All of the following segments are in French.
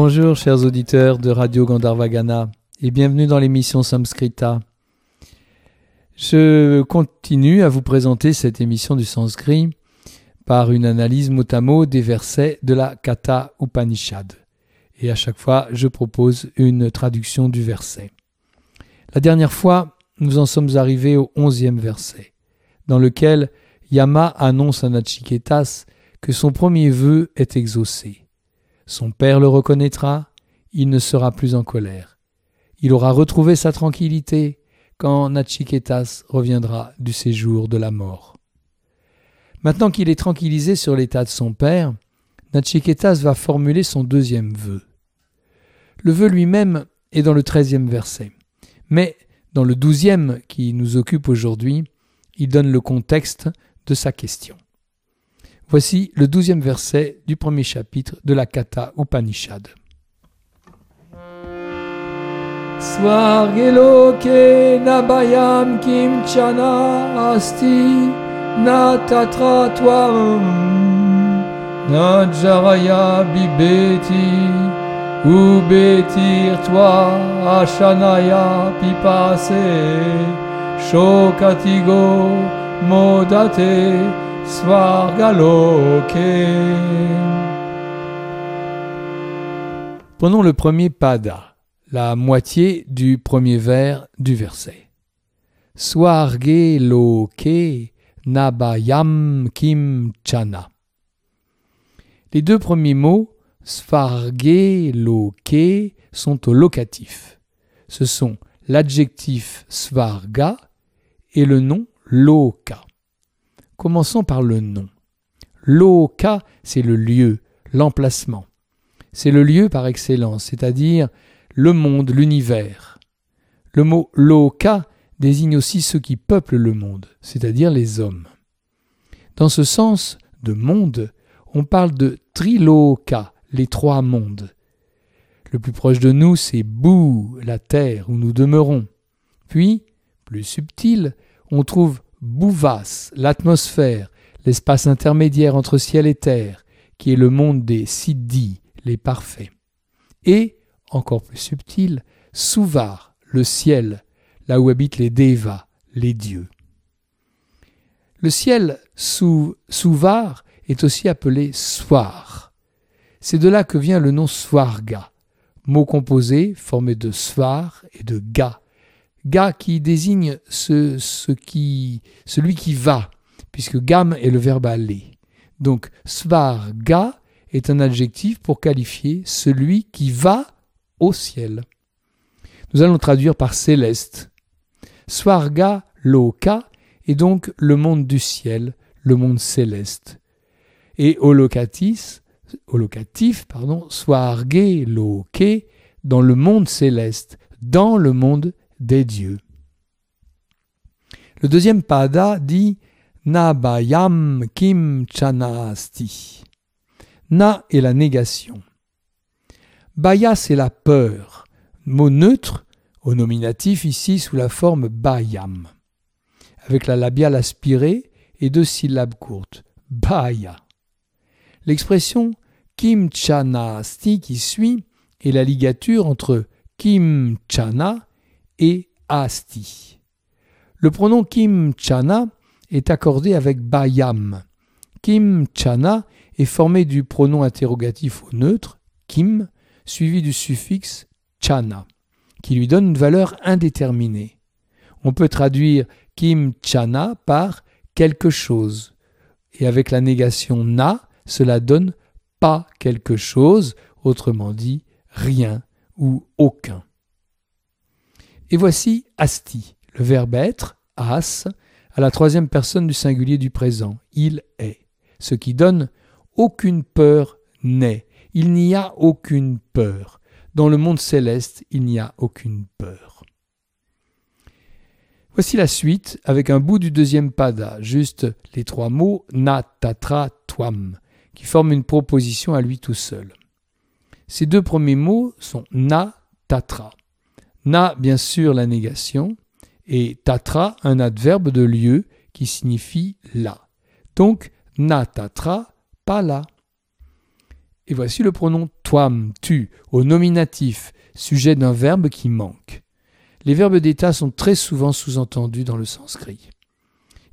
Bonjour chers auditeurs de Radio Gandharvagana et bienvenue dans l'émission Samskrita. Je continue à vous présenter cette émission du sanskrit par une analyse mot à mot des versets de la Katha Upanishad. Et à chaque fois, je propose une traduction du verset. La dernière fois, nous en sommes arrivés au onzième verset, dans lequel Yama annonce à Nachiketas que son premier vœu est exaucé. Son père le reconnaîtra, il ne sera plus en colère. Il aura retrouvé sa tranquillité quand Nachiketas reviendra du séjour de la mort. Maintenant qu'il est tranquillisé sur l'état de son père, Nachiketas va formuler son deuxième vœu. Le vœu lui-même est dans le treizième verset, mais dans le douzième qui nous occupe aujourd'hui, il donne le contexte de sa question. Voici le douzième verset du premier chapitre de la Katha Upanishad. Svargeloke nabayam kim chana asti na tatra tvam na jaraya bibeti ou betir toi ashanaya pipase shokatigo modate Prenons le premier pada, la moitié du premier vers du verset. Swarge loke nabayam kim chana. Les deux premiers mots, svarge loke, sont au locatif. Ce sont l'adjectif svarga et le nom loka. Commençons par le nom. Loka, c'est le lieu, l'emplacement. C'est le lieu par excellence, c'est-à-dire le monde, l'univers. Le mot loka désigne aussi ceux qui peuplent le monde, c'est-à-dire les hommes. Dans ce sens de monde, on parle de triloka, les trois mondes. Le plus proche de nous, c'est Bou, la terre où nous demeurons. Puis, plus subtil, on trouve Bouvas, l'atmosphère, l'espace intermédiaire entre ciel et terre, qui est le monde des siddhis, les parfaits. Et, encore plus subtil, Suvar, le ciel, là où habitent les devas, les dieux. Le ciel sous Suvar est aussi appelé Swar. C'est de là que vient le nom Swarga, mot composé formé de Swar et de Ga, Ga qui désigne ce, qui, celui qui va, puisque gam est le verbe aller. Donc svar ga est un adjectif pour qualifier celui qui va au ciel. Nous allons traduire par céleste. Swarga loka est donc le monde du ciel, le monde céleste. Et au locatif, pardon, swarge loke, dans le monde céleste, dans le monde des dieux. Le deuxième pada dit Nabayam kim chanasti. Na est la négation. Baya c'est la peur, mot neutre au nominatif ici sous la forme bayam, avec la labiale aspirée et deux syllabes courtes. Baya. L'expression kim chanasti qui suit est la ligature entre kim chana et asti. Le pronom kim chana est accordé avec bayam. Kim chana est formé du pronom interrogatif au neutre, kim, suivi du suffixe chana, qui lui donne une valeur indéterminée. On peut traduire kim chana par quelque chose, et avec la négation na, cela donne pas quelque chose, autrement dit rien ou aucun. Et voici asti, le verbe être, as, à la troisième personne du singulier du présent. Il est. Ce qui donne aucune peur n'est. Il n'y a aucune peur. Dans le monde céleste, il n'y a aucune peur. Voici la suite avec un bout du deuxième pada, juste les trois mots na tatra twam, qui forment une proposition à lui tout seul. Ces deux premiers mots sont na tatra. Na, bien sûr, la négation, et tatra, un adverbe de lieu qui signifie là. Donc, na tatra, pas là. Et voici le pronom toam, tu, au nominatif, sujet d'un verbe qui manque. Les verbes d'état sont très souvent sous-entendus dans le sanskrit.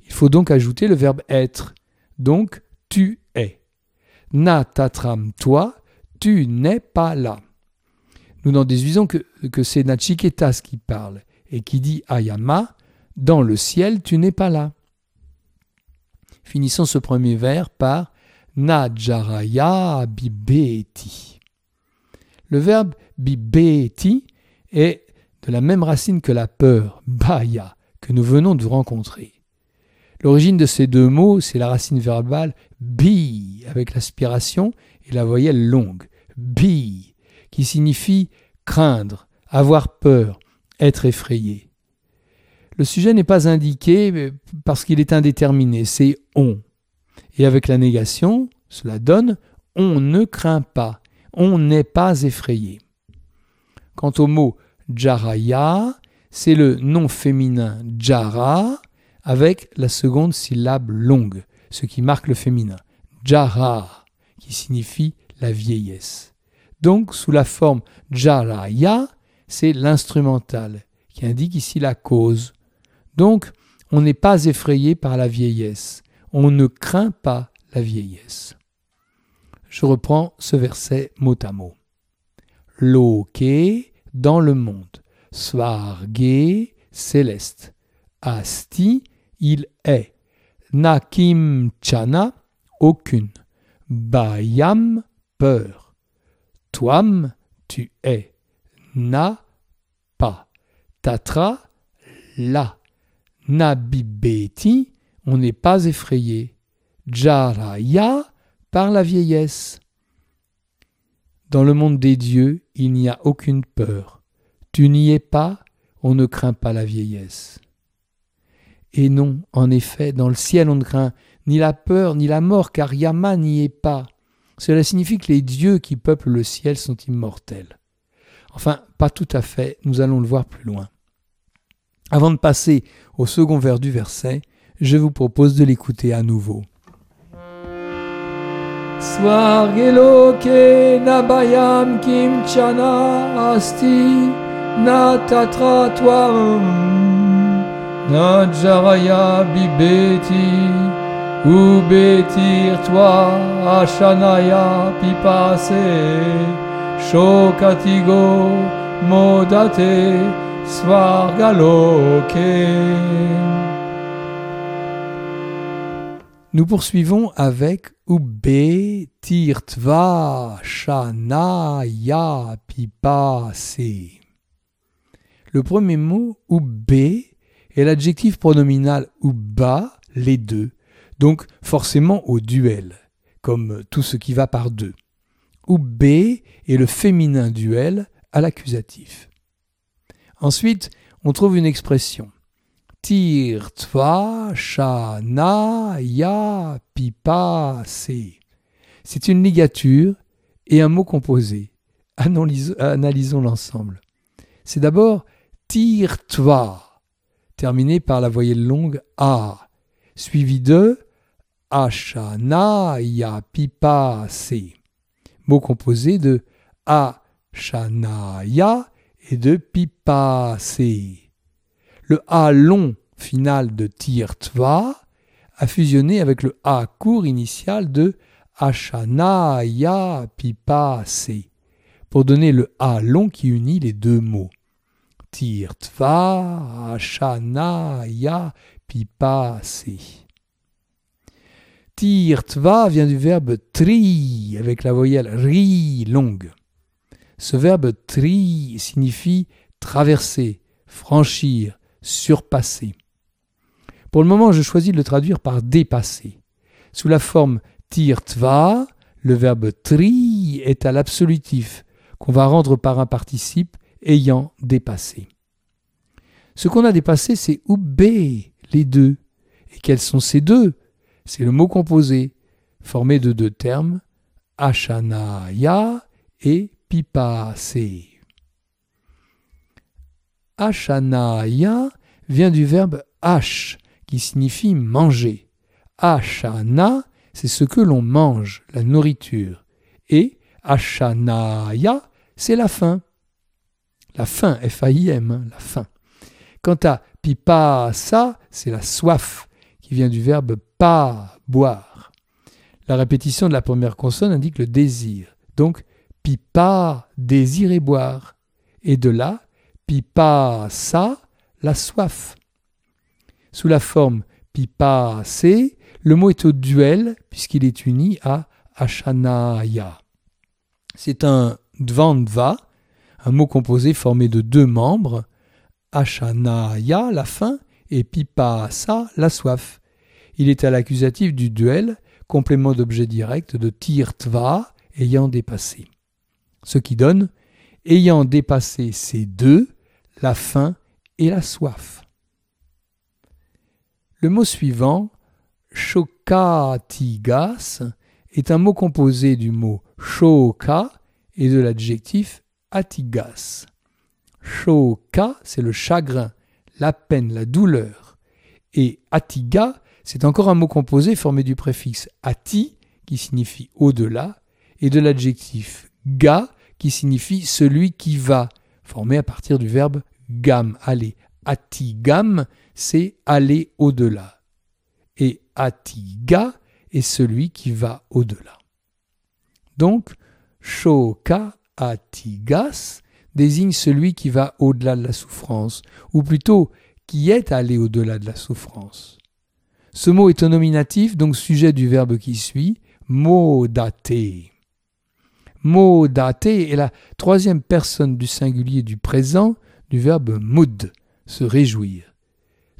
Il faut donc ajouter le verbe être. Donc, tu es. Na tatram toi, tu n'es pas là. Nous n'en déduisons que, c'est Nachiketas qui parle et qui dit Ayama, dans le ciel tu n'es pas là. Finissons ce premier vers par Najaraya bibeti. Le verbe bibeti est de la même racine que la peur, baya, que nous venons de rencontrer. L'origine de ces deux mots, c'est la racine verbale bi, avec l'aspiration et la voyelle longue, bi, qui signifie craindre, avoir peur, être effrayé. Le sujet n'est pas indiqué parce qu'il est indéterminé, c'est on. Et avec la négation, cela donne on ne craint pas, on n'est pas effrayé. Quant au mot jaraya, c'est le nom féminin jara avec la seconde syllabe longue, ce qui marque le féminin. Jara, qui signifie la vieillesse. Donc, sous la forme jaraya, c'est l'instrumental, qui indique ici la cause. Donc, on n'est pas effrayé par la vieillesse. On ne craint pas la vieillesse. Je reprends ce verset mot à mot. Loke, dans le monde. Svarge, céleste. Asti, il est. Nakim chana, aucune. Bayam, peur. Tu es. Na, pas. Tatra, là. Nabibeti, on n'est pas effrayé. Jaraya, par la vieillesse. Dans le monde des dieux, il n'y a aucune peur. Tu n'y es pas, on ne craint pas la vieillesse. Et non, en effet, dans le ciel on ne craint ni la peur ni la mort, car Yama n'y est pas. Cela signifie que les dieux qui peuplent le ciel sont immortels. Enfin, pas tout à fait, nous allons le voir plus loin. Avant de passer au second vers du verset, je vous propose de l'écouter à nouveau. Bibeti ubetir toi ashanaya pipase shokatigo modate svargaloke. Nous poursuivons avec Ube Tirtva Shanaya Pipase. Le premier mot, Ube, est l'adjectif pronominal Uba, les deux, donc forcément au duel, comme tout ce qui va par deux. Ube est le féminin duel à l'accusatif. Ensuite, on trouve une expression Tirtva Shana Ya Pipase. C'est une ligature et un mot composé. Analysons l'ensemble. C'est d'abord Tirtva, terminé par la voyelle longue A, suivi de Ashana Ya Pipase, mot composé de Ya et de Pipase le A long final de Tirtva a fusionné avec le A court initial de Ashanaya Pipase pour donner le A long qui unit les deux mots. Tirtva Ashanaya Pipase. Tirtva vient du verbe tri avec la voyelle ri longue. Ce verbe tri signifie traverser, franchir, surpasser. Pour le moment, je choisis de le traduire par dépasser. Sous la forme tirtva, le verbe tri est à l'absolutif, qu'on va rendre par un participe ayant dépassé. Ce qu'on a dépassé, c'est oubé, les deux. Et quels sont ces deux C'est le mot composé, formé de deux termes, achanaya et pipase. Ashanaya vient du verbe ash, qui signifie manger. Ashana, c'est ce que l'on mange, la nourriture. Et Ashanaya, c'est la faim. La faim, F-A-I-M, hein, la faim. Quant à pipasa, c'est la soif, qui vient du verbe pas, boire. La répétition de la première consonne indique le désir. Donc, pipa, désirer boire. Et de là, pipasa, la soif. Sous la forme pipase, le mot est au duel puisqu'il est uni à ashanaya. C'est un dvandva, un mot composé formé de deux membres, ashanaya, la faim, et pipasa, la soif. Il est à l'accusatif du duel, complément d'objet direct de tirtva, ayant dépassé. Ce qui donne ayant dépassé ces deux, la faim et la soif. Le mot suivant, shokatigas, est un mot composé du mot shoka et de l'adjectif atigas. Shoka, c'est le chagrin, la peine, la douleur. Et atiga, c'est encore un mot composé formé du préfixe ati, qui signifie au-delà, et de l'adjectif ga, qui signifie celui qui va, formé à partir du verbe gam, aller. Atigam, c'est aller au-delà. Et atiga est celui qui va au-delà. Donc, shoka atigas désigne celui qui va au-delà de la souffrance, ou plutôt qui est allé au-delà de la souffrance. Ce mot est un nominatif, donc sujet du verbe qui suit, modate. Modate est la troisième personne du singulier du présent du verbe mood, se réjouir.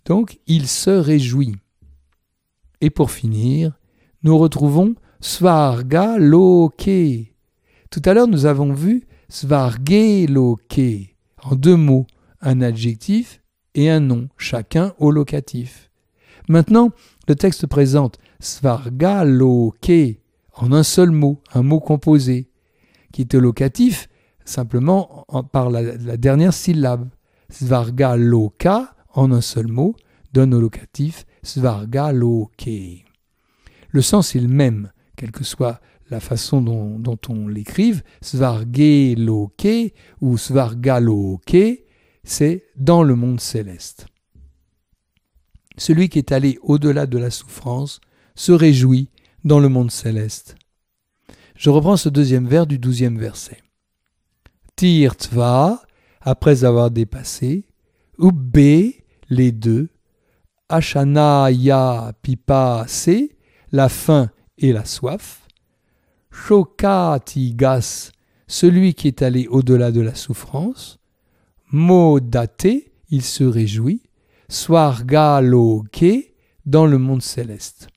Donc, il se réjouit. Et pour finir, nous retrouvons svarga loke. Tout à l'heure, nous avons vu svarge loke en deux mots, un adjectif et un nom, chacun au locatif. Maintenant, le texte présente svarga loke en un seul mot, un mot composé, qui est au locatif simplement par la dernière syllabe. Svarga loka, en un seul mot, donne au locatif svarga loke. Le sens est le même, quelle que soit la façon dont, on l'écrive. Svarge loke ou svarga loke, c'est dans le monde céleste. Celui qui est allé au-delà de la souffrance se réjouit dans le monde céleste. Je reprends ce deuxième vers du douzième verset. Tirtva, après avoir dépassé, Ubbe, les deux, Ashanaya Pipa Se, la faim et la soif, Shokatigas, celui qui est allé au-delà de la souffrance, Modate, il se réjouit, Swargaloke, dans le monde céleste.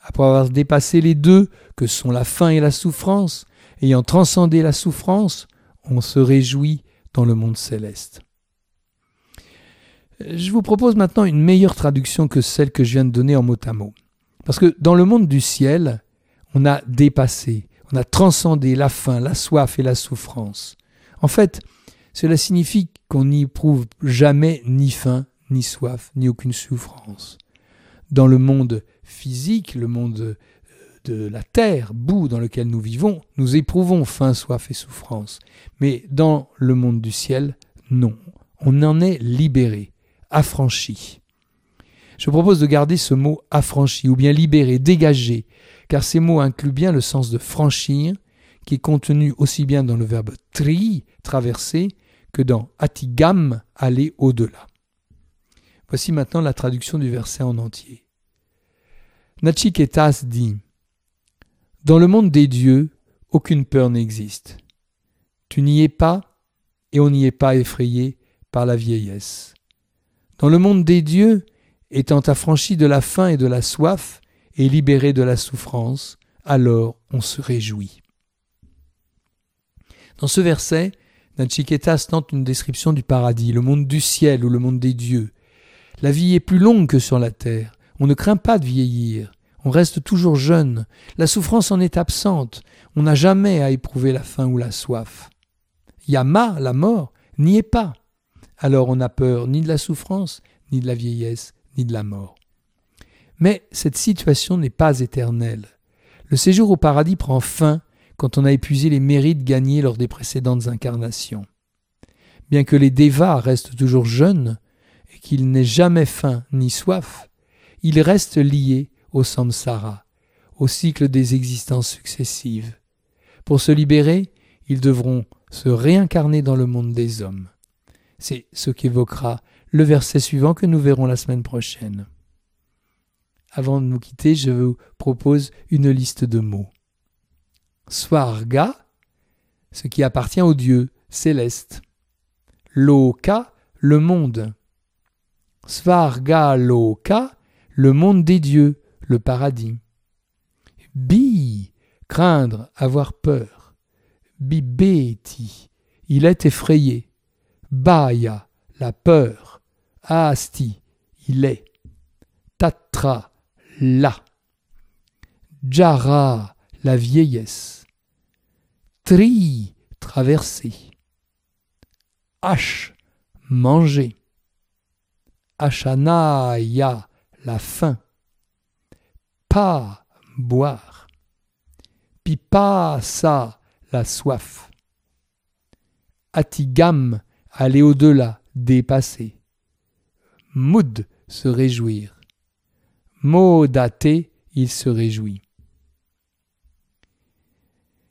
Après avoir dépassé les deux, que sont la faim et la souffrance, ayant transcendé la souffrance, on se réjouit dans le monde céleste. Je vous propose maintenant une meilleure traduction que celle que je viens de donner en mot à mot. Parce que dans le monde du ciel, on a dépassé, on a transcendé la faim, la soif et la souffrance. En fait, cela signifie qu'on n'y éprouve jamais ni faim, ni soif, ni aucune souffrance. Dans le monde physique, le monde de la terre, bout dans lequel nous vivons, nous éprouvons faim, soif et souffrance. Mais dans le monde du ciel, non. On en est libéré, affranchi. Je propose de garder ce mot affranchi ou bien libéré, dégagé, car ces mots incluent bien le sens de franchir, qui est contenu aussi bien dans le verbe tri, traverser, que dans atigam, aller au-delà. Voici maintenant la traduction du verset en entier. Nachiketas dit dans le monde des dieux, aucune peur n'existe. Tu n'y es pas, et on n'y est pas effrayé par la vieillesse. Dans le monde des dieux, étant affranchi de la faim et de la soif, et libéré de la souffrance, alors on se réjouit. Dans ce verset, Nachiketas tente une description du paradis, le monde du ciel ou le monde des dieux. La vie est plus longue que sur la terre. On ne craint pas de vieillir. On reste toujours jeune. La souffrance en est absente. On n'a jamais à éprouver la faim ou la soif. Yama, la mort, n'y est pas. Alors on n'a peur ni de la souffrance, ni de la vieillesse, ni de la mort. Mais cette situation n'est pas éternelle. Le séjour au paradis prend fin quand on a épuisé les mérites gagnés lors des précédentes incarnations. Bien que les Devas restent toujours jeunes et qu'ils n'aient jamais faim ni soif, ils restent liés au samsara, au cycle des existences successives. Pour se libérer, ils devront se réincarner dans le monde des hommes. C'est ce qu'évoquera le verset suivant que nous verrons la semaine prochaine. Avant de nous quitter, je vous propose une liste de mots. Swarga, ce qui appartient au Dieu céleste. Loka, le monde. Svarga Loka, le monde des dieux, le paradis. Bi, craindre, avoir peur. Bibeti, il est effrayé. Baya, la peur. Asti, il est. Tatra, là. Jara, la vieillesse. Tri, traverser. H, manger. Ashanaya, la faim. Pa, boire. Pipasa, la soif. Atigam, aller au-delà, dépasser. Moud, se réjouir. Modate, il se réjouit.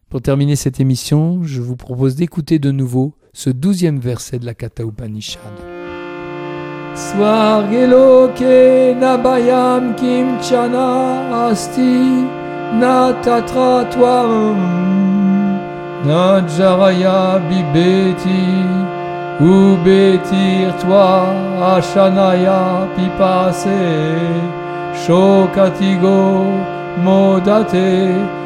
Pour terminer cette émission, je vous propose d'écouter de nouveau ce douzième verset de la Katha Upanishad. Nabayam kimchana asti na tatra na jaraya bibeti ubetir toi ashanaya pipase shokatigo modate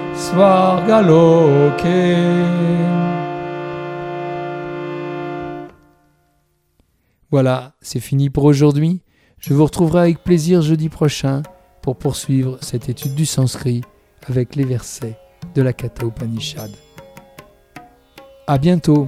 Voilà, c'est fini pour aujourd'hui. Je vous retrouverai avec plaisir jeudi prochain pour poursuivre cette étude du sanskrit avec les versets de la Katha Upanishad. À bientôt!